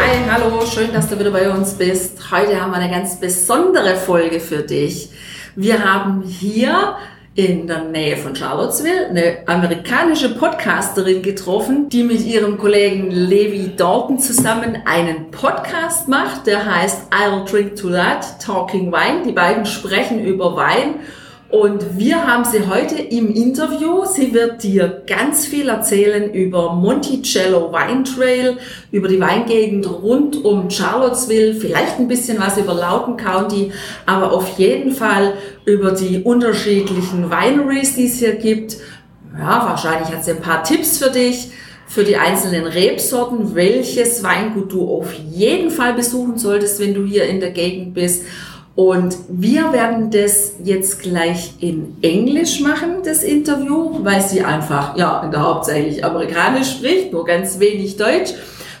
Hi, hallo, schön, dass du wieder bei uns bist. Heute haben wir eine ganz besondere Folge für dich. Wir haben hier in der Nähe von Charlottesville eine amerikanische Podcasterin getroffen, die mit ihrem Kollegen Levi Dalton zusammen einen Podcast macht, der heißt I'll Drink to That, Talking Wine. Die beiden sprechen über Wein und wir haben sie heute im Interview. Sie wird dir ganz viel erzählen über Monticello Wine Trail, über die Weingegend rund um Charlottesville, vielleicht ein bisschen was über Loudoun County, aber auf jeden Fall über die unterschiedlichen Wineries, die es hier gibt. Ja, wahrscheinlich hat sie ein paar Tipps für dich für die einzelnen Rebsorten, welches Weingut du auf jeden Fall besuchen solltest, wenn du hier in der Gegend bist. Und wir werden das jetzt gleich in Englisch machen, das Interview, weil sie einfach, ja, hauptsächlich amerikanisch spricht, nur ganz wenig Deutsch.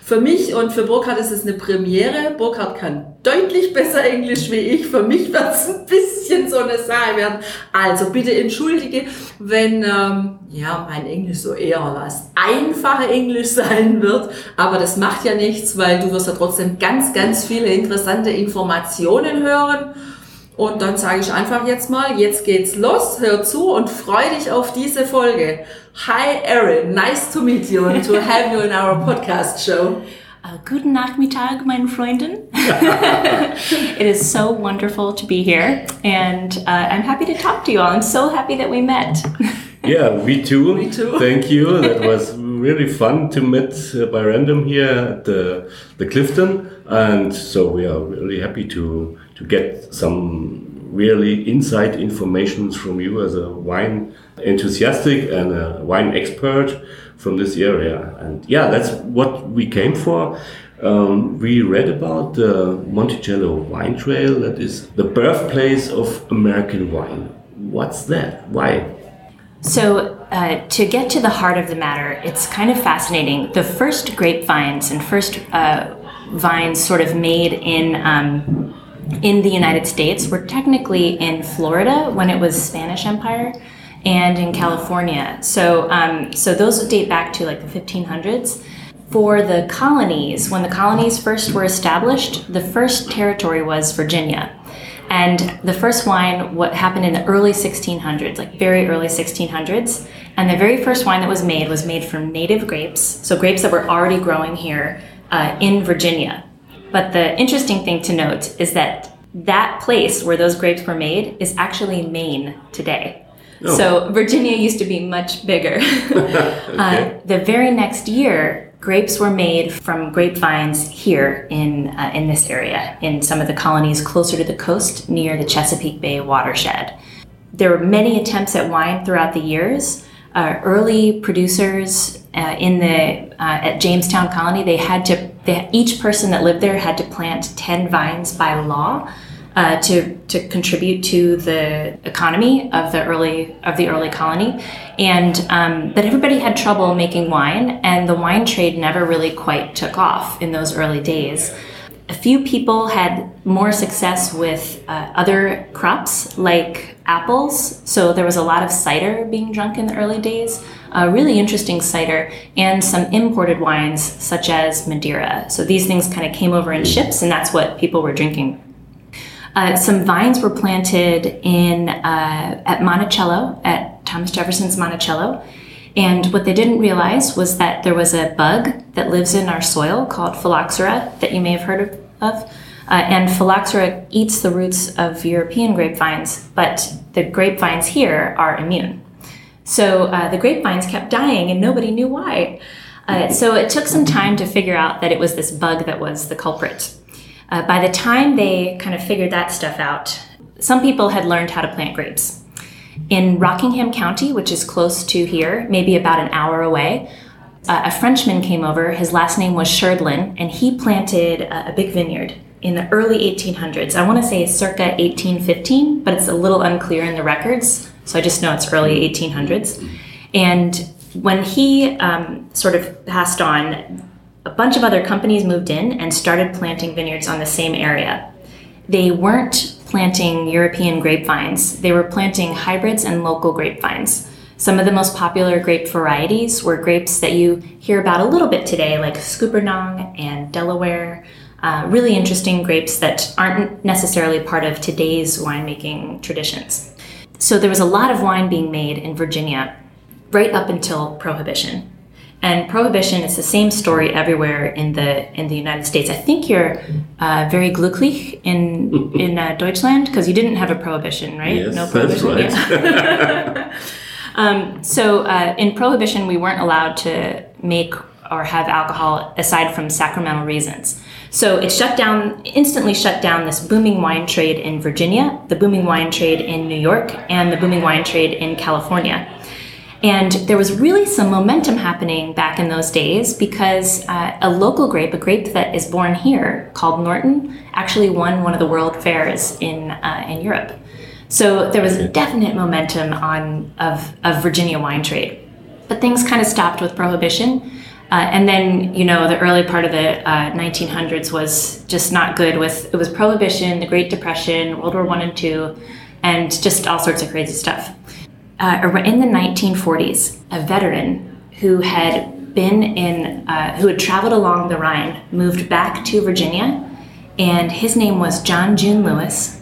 Für mich und für Burkhard ist es eine Premiere. Burkhard kann deutlich besser Englisch wie ich. Für mich wird es ein bisschen so eine Sache werden. Also bitte entschuldige, wenn ähm, ja mein Englisch so eher was einfache Englisch sein wird. Aber das macht ja nichts, weil du wirst ja trotzdem ganz, ganz viele interessante Informationen hören. Und dann sage ich einfach jetzt mal, jetzt geht's los, hör zu und freu dich auf diese Folge. Hi Erin, nice to meet you and to have you in our podcast show. Uh, guten Nachmittag, meine Freundin. it is so wonderful to be here, and uh, I'm happy to talk to you all. I'm so happy that we met. yeah, me too. Me too. Thank you. That was really fun to meet uh, by random here at the, the Clifton, and so we are really happy to to get some really inside information from you as a wine enthusiastic and a wine expert from this area. And yeah, that's what we came for. Um, we read about the Monticello wine trail that is the birthplace of American wine. What's that? Why? So, uh, to get to the heart of the matter, it's kind of fascinating. The first grapevines and first uh, vines sort of made in um, in the United States were technically in Florida when it was Spanish Empire and in California. So, um, so those date back to like the 1500s. For the colonies, when the colonies first were established, the first territory was Virginia. And the first wine, what happened in the early 1600s, like very early 1600s. And the very first wine that was made was made from native grapes, so grapes that were already growing here uh, in Virginia. But the interesting thing to note is that that place where those grapes were made is actually Maine today. Oh. So Virginia used to be much bigger. okay. uh, the very next year, grapes were made from grapevines here in uh, in this area, in some of the colonies closer to the coast near the Chesapeake Bay watershed. There were many attempts at wine throughout the years. Uh, early producers uh, in the uh, at Jamestown Colony, they had to they, each person that lived there had to plant ten vines by law uh, to to contribute to the economy of the early of the early colony, and um, but everybody had trouble making wine, and the wine trade never really quite took off in those early days. A few people had more success with uh, other crops like apples, so there was a lot of cider being drunk in the early days. A really interesting cider and some imported wines such as Madeira. So these things kind of came over in ships, and that's what people were drinking uh, some vines were planted in uh, at Monticello, at Thomas Jefferson's Monticello. And what they didn't realize was that there was a bug that lives in our soil called phylloxera that you may have heard of. Of. Uh, and phylloxera eats the roots of European grapevines, but the grapevines here are immune. So uh, the grapevines kept dying and nobody knew why. Uh, so it took some time to figure out that it was this bug that was the culprit. Uh, by the time they kind of figured that stuff out, some people had learned how to plant grapes. In Rockingham County, which is close to here, maybe about an hour away, uh, a Frenchman came over. His last name was Sherdlin, and he planted a, a big vineyard in the early 1800s. I want to say circa 1815, but it's a little unclear in the records. So I just know it's early 1800s. And when he um, sort of passed on, a bunch of other companies moved in and started planting vineyards on the same area. They weren't planting European grapevines, they were planting hybrids and local grapevines. Some of the most popular grape varieties were grapes that you hear about a little bit today, like Scuppernong and Delaware. Uh, really interesting grapes that aren't necessarily part of today's winemaking traditions. So there was a lot of wine being made in Virginia right up until Prohibition. And prohibition is the same story everywhere in the in the United States. I think you're uh, very glücklich in in uh, Deutschland because you didn't have a prohibition, right? Yes, no that's prohibition. right. Yeah. um, so uh, in prohibition, we weren't allowed to make or have alcohol aside from sacramental reasons. So it shut down, instantly shut down this booming wine trade in Virginia, the booming wine trade in New York, and the booming wine trade in California. And there was really some momentum happening back in those days because uh, a local grape, a grape that is born here called Norton, actually won one of the world fairs in, uh, in Europe. So there was a definite momentum on of, of Virginia wine trade. But things kind of stopped with prohibition. Uh, and then, you know, the early part of the uh, 1900s was just not good with, it was prohibition, the Great Depression, World War One and Two, and just all sorts of crazy stuff uh, in the 1940s, a veteran who had been in, uh, who had traveled along the Rhine, moved back to Virginia, and his name was John June Lewis,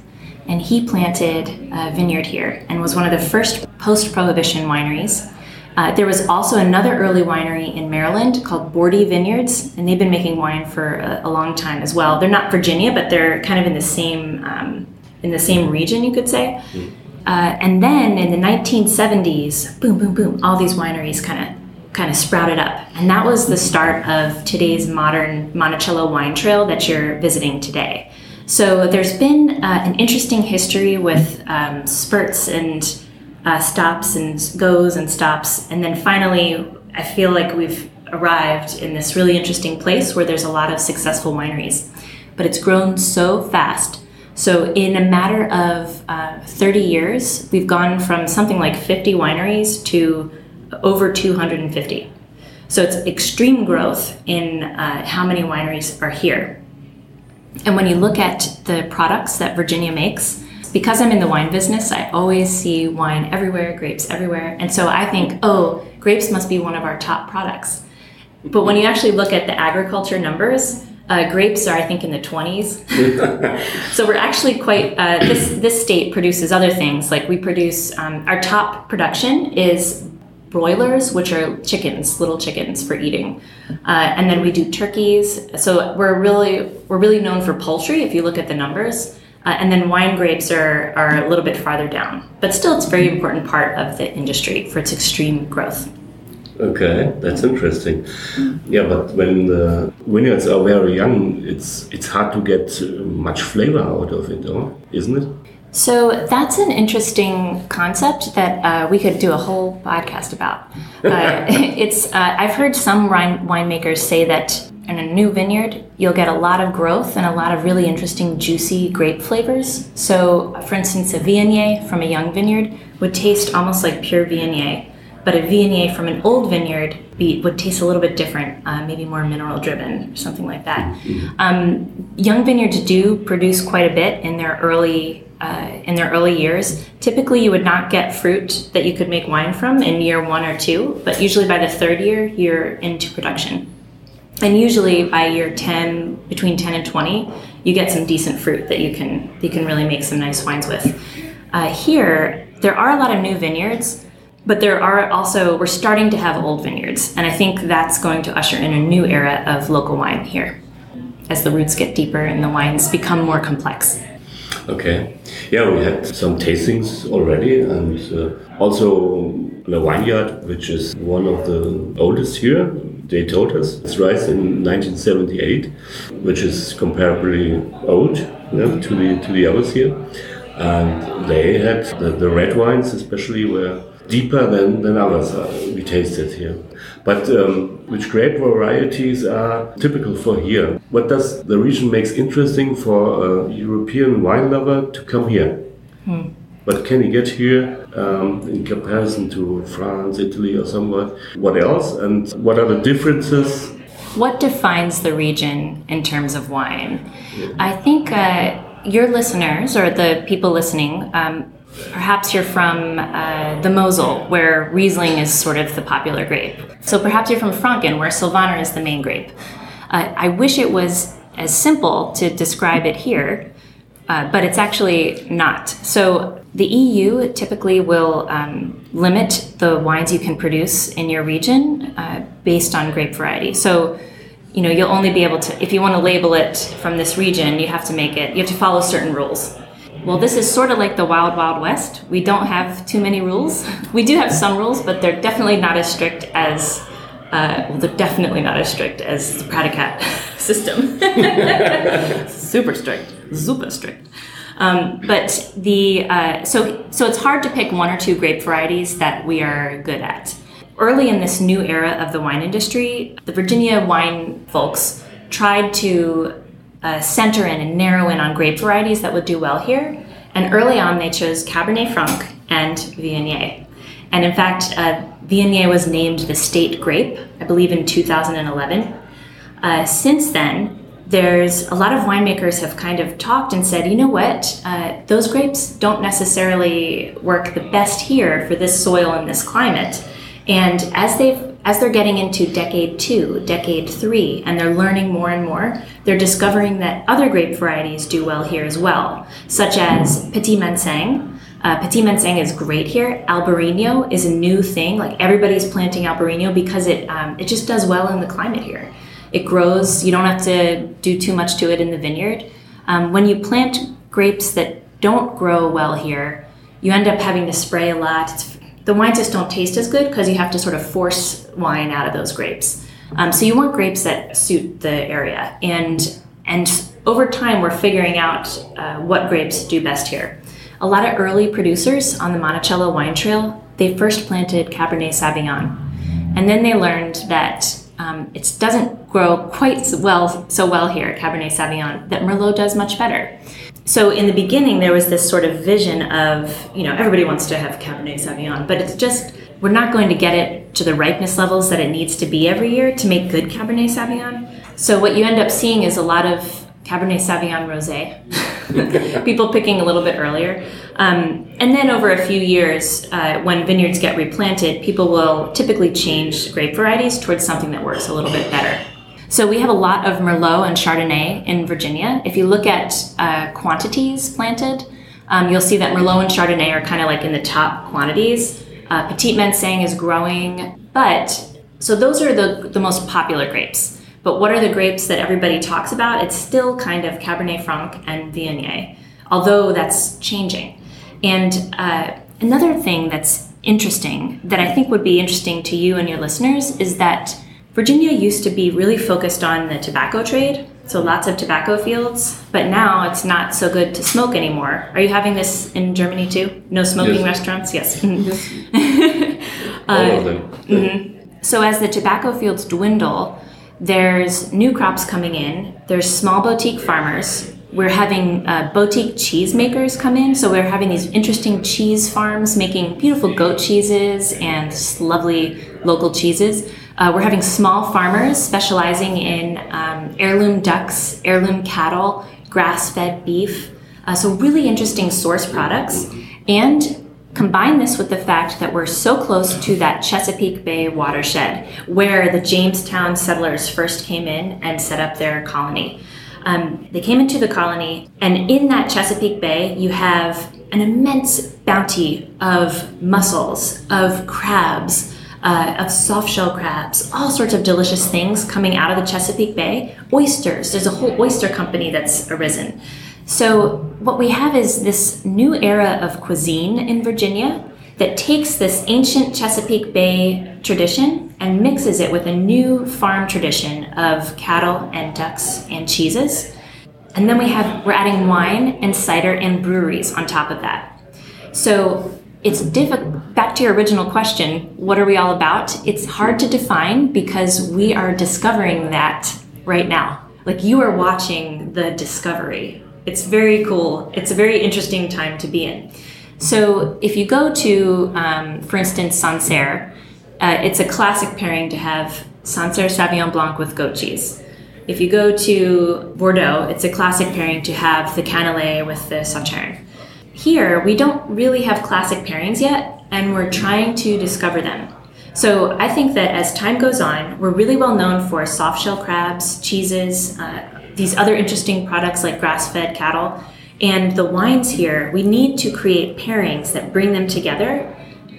and he planted a vineyard here and was one of the first post-prohibition wineries. Uh, there was also another early winery in Maryland called Boordy Vineyards, and they've been making wine for a, a long time as well. They're not Virginia, but they're kind of in the same um, in the same region, you could say. Mm. Uh, and then in the 1970s, boom, boom, boom, all these wineries kind of kind of sprouted up. And that was the start of today's modern Monticello wine trail that you're visiting today. So there's been uh, an interesting history with um, spurts and uh, stops and goes and stops. And then finally, I feel like we've arrived in this really interesting place where there's a lot of successful wineries. But it's grown so fast so, in a matter of uh, 30 years, we've gone from something like 50 wineries to over 250. So, it's extreme growth in uh, how many wineries are here. And when you look at the products that Virginia makes, because I'm in the wine business, I always see wine everywhere, grapes everywhere. And so I think, oh, grapes must be one of our top products. But when you actually look at the agriculture numbers, uh, grapes are, I think, in the 20s. so we're actually quite, uh, this, this state produces other things. Like we produce, um, our top production is broilers, which are chickens, little chickens for eating. Uh, and then we do turkeys. So we're really, we're really known for poultry if you look at the numbers. Uh, and then wine grapes are, are a little bit farther down. But still, it's a very important part of the industry for its extreme growth. Okay, that's interesting. Yeah, but when the vineyards are very young, it's it's hard to get much flavor out of it, or isn't it? So that's an interesting concept that uh, we could do a whole podcast about. Uh, it's uh, I've heard some wine winemakers say that in a new vineyard you'll get a lot of growth and a lot of really interesting juicy grape flavors. So, for instance, a Viognier from a young vineyard would taste almost like pure Viognier but a Viognier from an old vineyard be, would taste a little bit different, uh, maybe more mineral driven or something like that. Um, young vineyards do produce quite a bit in their early uh, in their early years. Typically, you would not get fruit that you could make wine from in year one or two, but usually by the third year, you're into production. And usually by year 10, between 10 and 20, you get some decent fruit that you can you can really make some nice wines with. Uh, here, there are a lot of new vineyards, but there are also we're starting to have old vineyards and i think that's going to usher in a new era of local wine here. As the roots get deeper and the wines become more complex. Okay. Yeah we had some tastings already and uh, also the vineyard which is one of the oldest here they told us. It's raised in 1978 which is comparably old to the to the others here. And they had the, the red wines especially were deeper than, than others uh, we tasted here. But um, which grape varieties are typical for here? What does the region makes interesting for a European wine lover to come here? Hmm. What can you get here um, in comparison to France, Italy, or somewhat? What else? And what are the differences? What defines the region in terms of wine? Yeah. I think uh, your listeners or the people listening um, Perhaps you're from uh, the Mosel, where Riesling is sort of the popular grape. So perhaps you're from Franken, where Sylvaner is the main grape. Uh, I wish it was as simple to describe it here, uh, but it's actually not. So the EU typically will um, limit the wines you can produce in your region uh, based on grape variety. So you know you'll only be able to if you want to label it from this region you have to make it you have to follow certain rules well, this is sort of like the Wild Wild West. We don't have too many rules. We do have some rules, but they're definitely not as strict as, uh, well, they're definitely not as strict as the Prädikat system. super strict, super strict. Um, but the uh, so so it's hard to pick one or two grape varieties that we are good at. Early in this new era of the wine industry, the Virginia wine folks tried to uh, center in and narrow in on grape varieties that would do well here. And early on, they chose Cabernet Franc and Viognier. And in fact, uh, Viognier was named the state grape, I believe, in 2011. Uh, since then, there's a lot of winemakers have kind of talked and said, you know what, uh, those grapes don't necessarily work the best here for this soil and this climate. And as they've as they're getting into decade two, decade three, and they're learning more and more, they're discovering that other grape varieties do well here as well, such as Petit Manseng. Uh, Petit Manseng is great here. Albarino is a new thing. Like everybody's planting Albarino because it um, it just does well in the climate here. It grows. You don't have to do too much to it in the vineyard. Um, when you plant grapes that don't grow well here, you end up having to spray a lot. It's the wines just don't taste as good because you have to sort of force wine out of those grapes. Um, so you want grapes that suit the area, and and over time we're figuring out uh, what grapes do best here. A lot of early producers on the Monticello wine trail they first planted Cabernet Sauvignon, and then they learned that um, it doesn't grow quite well so well here, Cabernet Sauvignon, that Merlot does much better so in the beginning there was this sort of vision of you know everybody wants to have cabernet sauvignon but it's just we're not going to get it to the ripeness levels that it needs to be every year to make good cabernet sauvignon. So what you end up seeing is a lot of cabernet sauvignon rosé people picking a little bit earlier. Um, and then over a few years uh, when vineyards get replanted people will typically change grape varieties towards something that works a little bit better so we have a lot of Merlot and Chardonnay in Virginia. If you look at uh, quantities planted, um, you'll see that Merlot and Chardonnay are kind of like in the top quantities. Uh, Petit Manseng is growing, but so those are the, the most popular grapes. But what are the grapes that everybody talks about? It's still kind of Cabernet Franc and Viognier, although that's changing. And uh, another thing that's interesting that I think would be interesting to you and your listeners is that Virginia used to be really focused on the tobacco trade, so lots of tobacco fields, but now it's not so good to smoke anymore. Are you having this in Germany too? No smoking yes. restaurants? Yes. uh, All of them. Mm-hmm. So as the tobacco fields dwindle, there's new crops coming in. There's small boutique farmers. We're having uh, boutique cheese makers come in. So we're having these interesting cheese farms making beautiful goat cheeses and lovely local cheeses. Uh, we're having small farmers specializing in um, heirloom ducks, heirloom cattle, grass fed beef. Uh, so, really interesting source products. And combine this with the fact that we're so close to that Chesapeake Bay watershed where the Jamestown settlers first came in and set up their colony. Um, they came into the colony, and in that Chesapeake Bay, you have an immense bounty of mussels, of crabs, uh, of soft shell crabs, all sorts of delicious things coming out of the Chesapeake Bay. Oysters, there's a whole oyster company that's arisen. So, what we have is this new era of cuisine in Virginia that takes this ancient Chesapeake Bay tradition and mixes it with a new farm tradition of cattle and ducks and cheeses. And then we have we're adding wine and cider and breweries on top of that. So it's difficult. Back to your original question, what are we all about? It's hard to define because we are discovering that right now. Like you are watching the discovery. It's very cool. It's a very interesting time to be in. So if you go to, um, for instance, Sancerre, uh, it's a classic pairing to have Sancerre Sauvignon Blanc with goat cheese. If you go to Bordeaux, it's a classic pairing to have the Cannelé with the Sauternes. Here, we don't really have classic pairings yet, and we're trying to discover them. So I think that as time goes on, we're really well known for soft shell crabs, cheeses, uh, these other interesting products like grass fed cattle. And the wines here, we need to create pairings that bring them together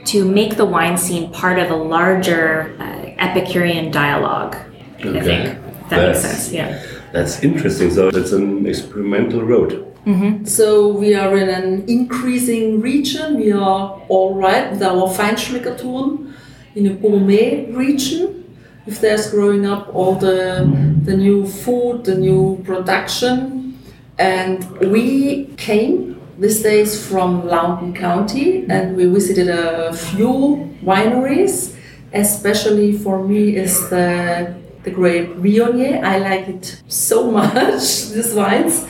to make the wine scene part of a larger uh, Epicurean dialogue. Okay. I think that that's, makes sense. Yeah. That's interesting. So it's an experimental road. Mm-hmm. So we are in an increasing region. We are all right with our Feinschmeckertouren in a gourmet region. If there's growing up all the the new food, the new production, and we came these days from Loudoun County and we visited a few wineries. Especially for me is the the grape Viognier. I like it so much. These wines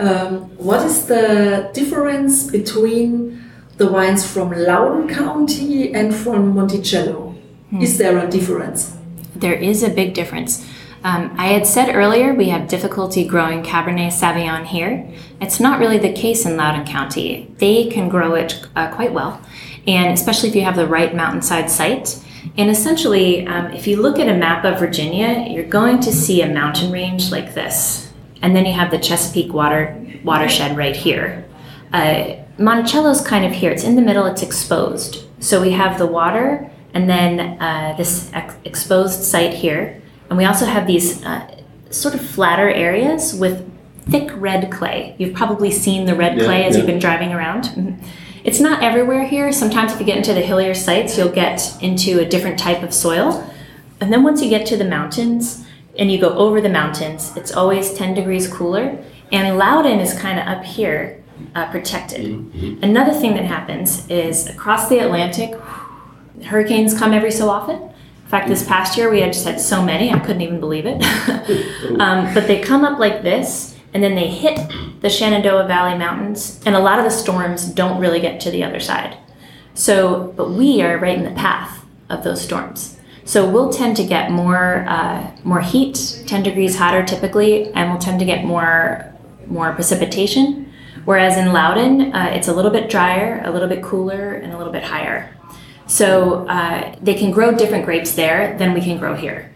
um, what is the difference between the wines from Loudoun County and from Monticello? Hmm. Is there a difference? There is a big difference. Um, I had said earlier we have difficulty growing Cabernet Sauvignon here. It's not really the case in Loudoun County. They can grow it uh, quite well, and especially if you have the right mountainside site. And essentially, um, if you look at a map of Virginia, you're going to see a mountain range like this. And then you have the Chesapeake water watershed right here. Uh, Monticello's kind of here. It's in the middle. It's exposed. So we have the water, and then uh, this ex- exposed site here, and we also have these uh, sort of flatter areas with thick red clay. You've probably seen the red yeah, clay as yeah. you've been driving around. Mm-hmm. It's not everywhere here. Sometimes if you get into the hillier sites, you'll get into a different type of soil. And then once you get to the mountains, and you go over the mountains, it's always 10 degrees cooler. And Loudoun is kind of up here, uh, protected. Mm-hmm. Another thing that happens is across the Atlantic, hurricanes come every so often. In fact, this past year we had just had so many, I couldn't even believe it. um, but they come up like this, and then they hit the Shenandoah Valley Mountains, and a lot of the storms don't really get to the other side. So, but we are right in the path of those storms. So we'll tend to get more uh, more heat, 10 degrees hotter typically, and we'll tend to get more more precipitation. Whereas in Loudoun, uh, it's a little bit drier, a little bit cooler, and a little bit higher. So uh, they can grow different grapes there than we can grow here.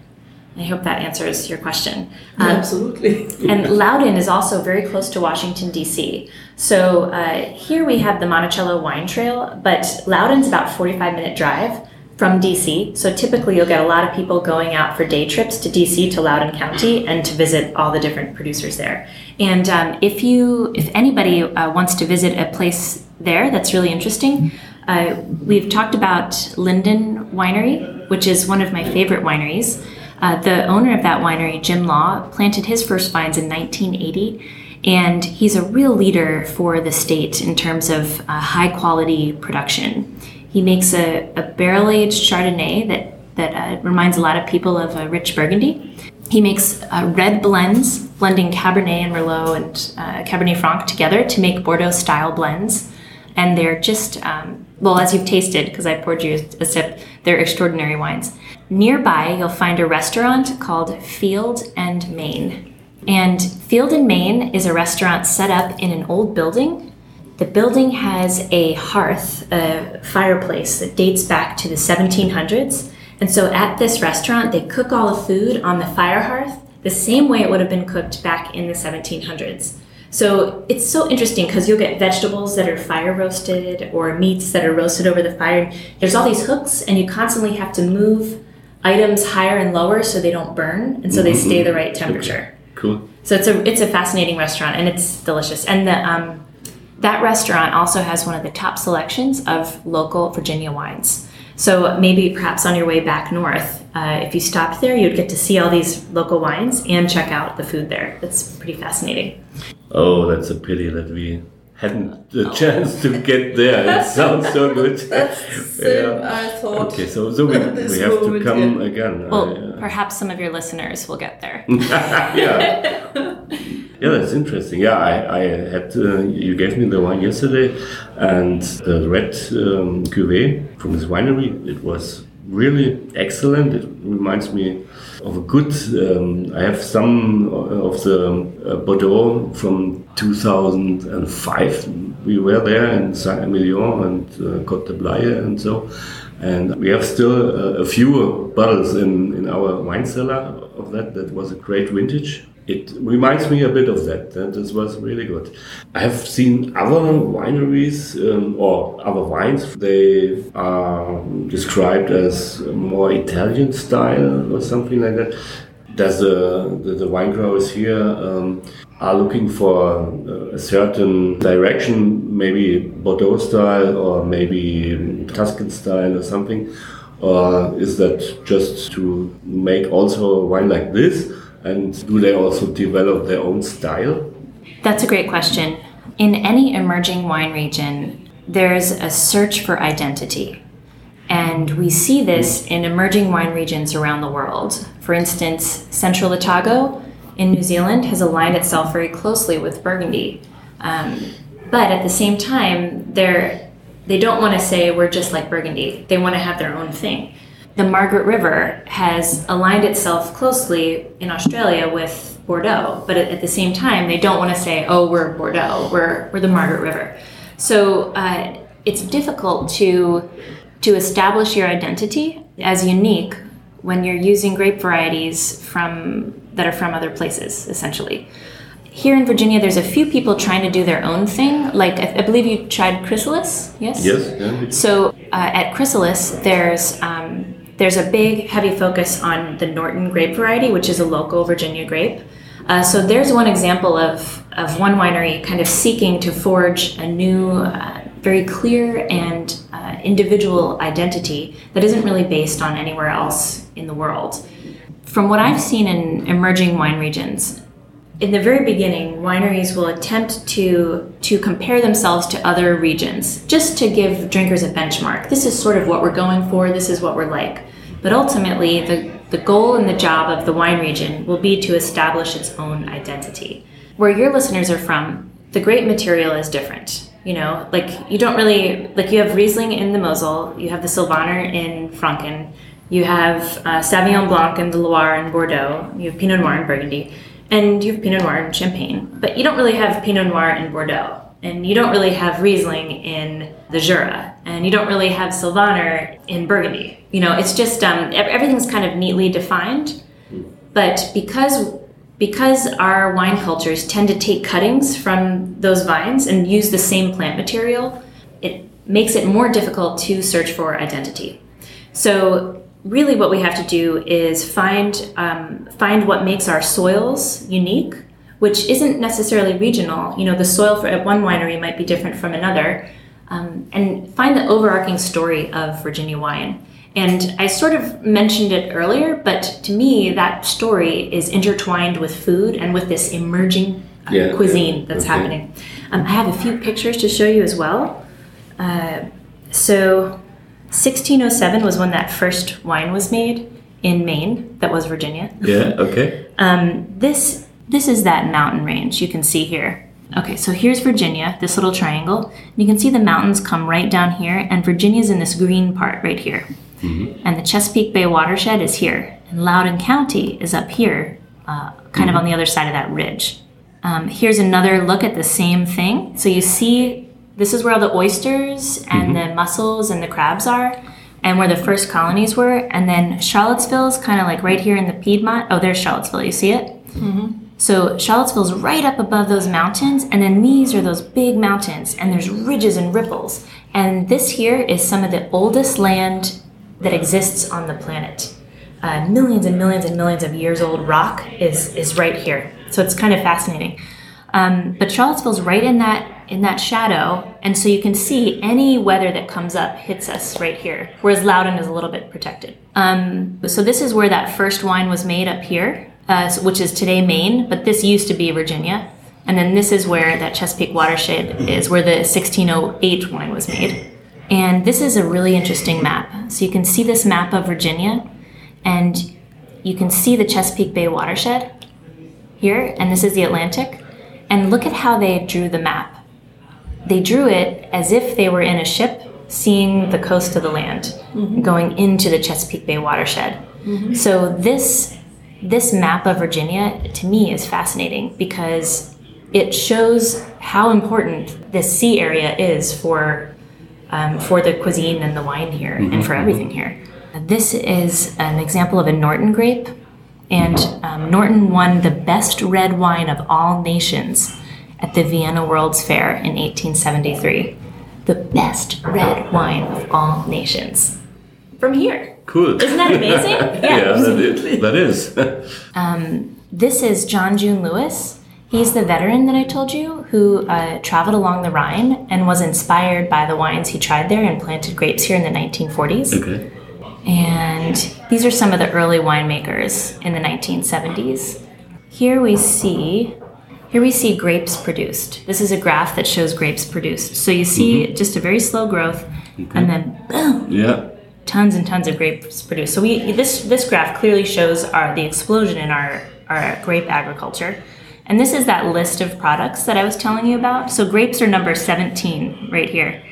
I hope that answers your question. Um, Absolutely. and Loudoun is also very close to Washington, D.C. So uh, here we have the Monticello Wine Trail, but Loudoun's about 45 minute drive from DC. So typically you'll get a lot of people going out for day trips to DC to Loudoun County and to visit all the different producers there. And um, if you, if anybody uh, wants to visit a place there that's really interesting, uh, we've talked about Linden Winery, which is one of my favorite wineries. Uh, the owner of that winery, Jim Law, planted his first vines in 1980 and he's a real leader for the state in terms of uh, high quality production. He makes a, a barrel aged Chardonnay that, that uh, reminds a lot of people of a rich Burgundy. He makes uh, red blends, blending Cabernet and Merlot and uh, Cabernet Franc together to make Bordeaux style blends. And they're just, um, well, as you've tasted, because I poured you a sip, they're extraordinary wines. Nearby, you'll find a restaurant called Field and Main. And Field and Main is a restaurant set up in an old building the building has a hearth, a fireplace that dates back to the 1700s. And so at this restaurant, they cook all the food on the fire hearth the same way it would have been cooked back in the 1700s. So it's so interesting because you'll get vegetables that are fire roasted or meats that are roasted over the fire. There's all these hooks, and you constantly have to move items higher and lower so they don't burn, and so they stay the right temperature. Cool. So it's a it's a fascinating restaurant, and it's delicious. And the um, that restaurant also has one of the top selections of local Virginia wines. So maybe perhaps on your way back north, uh, if you stopped there, you'd get to see all these local wines and check out the food there. It's pretty fascinating. Oh, that's a pity that we hadn't the chance to get there. It sounds so good. That's same I thought. Okay, so, so we, we have to come yeah. again. Well, I, uh, perhaps some of your listeners will get there. yeah. Yeah, that's interesting. Yeah, I, I had uh, you gave me the wine yesterday, and the red um, cuvee from this winery. It was really excellent. It reminds me of a good. Um, I have some of the uh, Bordeaux from 2005. We were there in Saint-Emilion and uh, Côte de Blaye and so. And we have still uh, a few bottles in, in our wine cellar of that. That was a great vintage. It reminds me a bit of that. Uh, this was really good. I have seen other wineries um, or other wines. They are described as more Italian style or something like that. Does the, the, the wine growers here um, are looking for a certain direction, maybe Bordeaux style or maybe Tuscan style or something? Or is that just to make also a wine like this? And do they also develop their own style? That's a great question. In any emerging wine region, there's a search for identity. And we see this in emerging wine regions around the world. For instance, Central Otago in New Zealand has aligned itself very closely with Burgundy. Um, but at the same time, they're, they don't want to say we're just like Burgundy. They want to have their own thing. The Margaret River has aligned itself closely in Australia with Bordeaux, but at, the same time, they don't want to say, oh, we're Bordeaux, we're, we're the Margaret River. So uh, it's difficult to, to establish your identity as unique when you're using grape varieties from, that are from other places, essentially. Here in Virginia, there's a few people trying to do their own thing. Like, I, I believe you tried Chrysalis, yes? Yes. Yeah. So uh, at Chrysalis, there's um, there's a big heavy focus on the Norton grape variety, which is a local Virginia grape. Uh, so there's one example of, of one winery kind of seeking to forge a new, uh, very clear and uh, individual identity that isn't really based on anywhere else in the world. From what I've seen in emerging wine regions, in the very beginning, wineries will attempt to to compare themselves to other regions, just to give drinkers a benchmark. This is sort of what we're going for. This is what we're like. But ultimately, the the goal and the job of the wine region will be to establish its own identity. Where your listeners are from, the grape material is different. You know, like you don't really like you have Riesling in the Mosel, you have the Sylvaner in Franken, you have uh, Blanc in the Loire and Bordeaux, you have Pinot Noir in Burgundy and you have Pinot Noir in Champagne, but you don't really have Pinot Noir in Bordeaux, and you don't really have Riesling in the Jura, and you don't really have Sylvaner in Burgundy. You know, it's just um, ev- everything's kind of neatly defined, but because because our wine cultures tend to take cuttings from those vines and use the same plant material, it makes it more difficult to search for identity. So really what we have to do is find um, find what makes our soils unique which isn't necessarily regional. You know the soil for at one winery might be different from another um, and find the overarching story of virginia wine. And i sort of mentioned it earlier but to me that story is intertwined with food and with this emerging uh, Yeah, cuisine yeah, that's okay. happening. Um, i have a few pictures to show you as well. Uh, so 1607 was when that first wine was made in Maine. That was Virginia. Yeah. Okay. Um, this this is that mountain range you can see here. Okay, so here's Virginia, this little triangle. And You can see the mountains come right down here, and Virginia's in this green part right here. And the Chesapeake Bay watershed is here, and Loudoun County is up here, uh, kind of on the other side of that ridge. Um, here's another look at the same thing. So you see, this is where all the oysters and the mussels and the crabs are, and where the first colonies were. And then charlottesville is kind of like right here in the Piedmont. Oh, there's Charlottesville. You see it? So Charlottesville's right up above those mountains, and then these are those big mountains, and there's ridges and ripples. And this here is some of the oldest land that exists on the planet. Uh, millions and millions and millions of years old rock is is right here. So it's kind of fascinating. Um, but Charlottesville's right in that in that shadow, and so you can see any weather that comes up hits us right here. Whereas Loudoun is a little bit protected. Um, so this is where that first wine was made up here, uh, which is today Maine, but this used to be Virginia. And then this is where that Chesapeake watershed is, where the 1608 wine was made. And this is a really interesting map. So you can see this map of Virginia, and you can see the Chesapeake Bay watershed here, and this is the Atlantic. And look at how they drew the map. They drew it as if they were in a ship seeing the coast of the land, mm-hmm. going into the Chesapeake Bay watershed. Mm-hmm. So this this map of Virginia to me is fascinating because it shows how important this sea area is for um, for the cuisine and the wine here mm-hmm. and for everything here. This is an example of a Norton grape, and um, Norton won the best red wine of all nations at the Vienna World's Fair in 1873. The best red wine of all nations. From here. Cool. Isn't that amazing? yeah, yeah that is. That is. um, this is John June Lewis. He's the veteran that I told you who uh, traveled along the Rhine and was inspired by the wines he tried there and planted grapes here in the 1940s. Okay. And these are some of the early winemakers in the 1970s. Here we see here we see grapes produced. This is a graph that shows grapes produced. So you see mm-hmm. just a very slow growth and then boom. Yeah. Tons and tons of grapes produced. So we this this graph clearly shows our the explosion in our our grape agriculture. And this is that list of products that I was telling you about. So grapes are number 17 right here,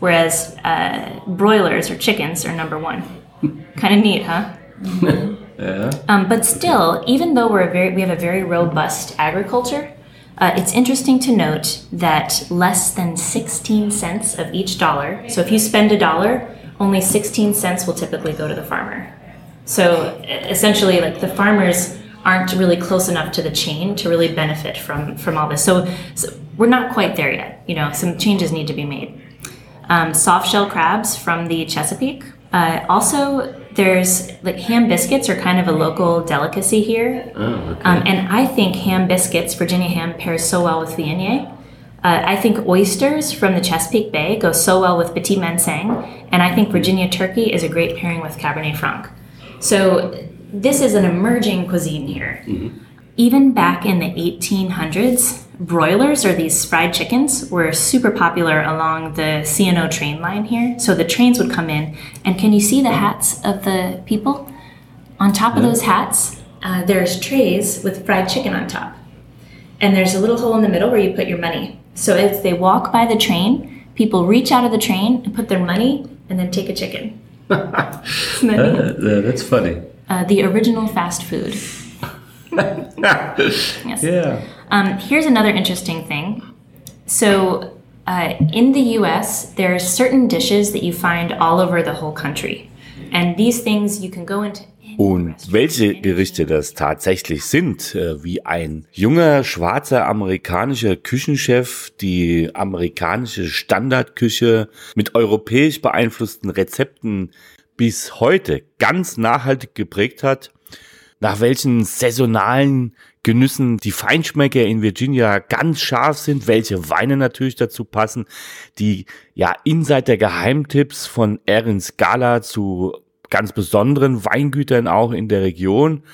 whereas uh, broilers or chickens are number one kind of neat, huh? yeah. Um, but still, even though we're a very, we have a very robust agriculture, uh, it's interesting to note that less than 16 cents of each dollar, so if you spend a dollar, only 16 cents will typically go to the farmer. So essentially, like the farmers aren't really close enough to the chain to really benefit from from all this. So, so we're not quite there yet. You know, some changes need to be made. Um, soft shell crabs from the Chesapeake uh, also, there's like ham biscuits are kind of a local delicacy here. Oh, okay. um, and I think ham biscuits, Virginia ham, pairs so well with Viognier. Uh, I think oysters from the Chesapeake Bay go so well with Petit Manseng, and I think Virginia turkey is a great pairing with Cabernet Franc. So this is an emerging cuisine here. Mm-hmm. Even back in the 1800s, broilers or these fried chickens were super popular along the C&O train line here. So the trains would come in, and can you see the hats of the people? On top of those hats, uh, there's trays with fried chicken on top. And there's a little hole in the middle where you put your money. So as they walk by the train, people reach out of the train and put their money and then take a chicken. that uh, that's funny. Uh, the original fast food. yes. Yeah. Um, here's another interesting thing. So, uh, in the US, there are certain dishes that you find all over the whole country. And these things you can go into. Und welche Gerichte das tatsächlich sind, äh, wie ein junger schwarzer amerikanischer Küchenchef die amerikanische Standardküche mit europäisch beeinflussten Rezepten bis heute ganz nachhaltig geprägt hat, nach welchen saisonalen Genüssen die Feinschmecker in Virginia ganz scharf sind, welche Weine natürlich dazu passen, die ja Insider-Geheimtipps von Erin Scala zu ganz besonderen Weingütern auch in der Region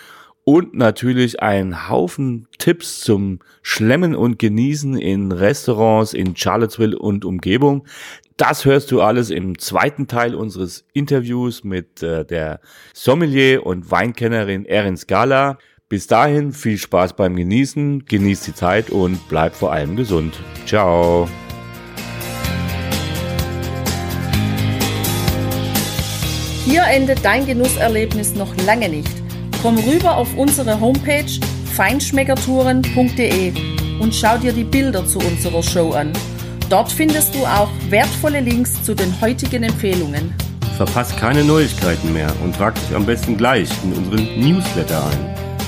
und natürlich ein Haufen Tipps zum Schlemmen und Genießen in Restaurants in Charlottesville und Umgebung. Das hörst du alles im zweiten Teil unseres Interviews mit äh, der Sommelier und Weinkennerin Erin Scala. Bis dahin viel Spaß beim Genießen, genießt die Zeit und bleib vor allem gesund. Ciao. Hier endet dein Genusserlebnis noch lange nicht. Komm rüber auf unsere Homepage feinschmeckertouren.de und schau dir die Bilder zu unserer Show an. Dort findest du auch wertvolle Links zu den heutigen Empfehlungen. Verpasst keine Neuigkeiten mehr und trag dich am besten gleich in unseren Newsletter ein.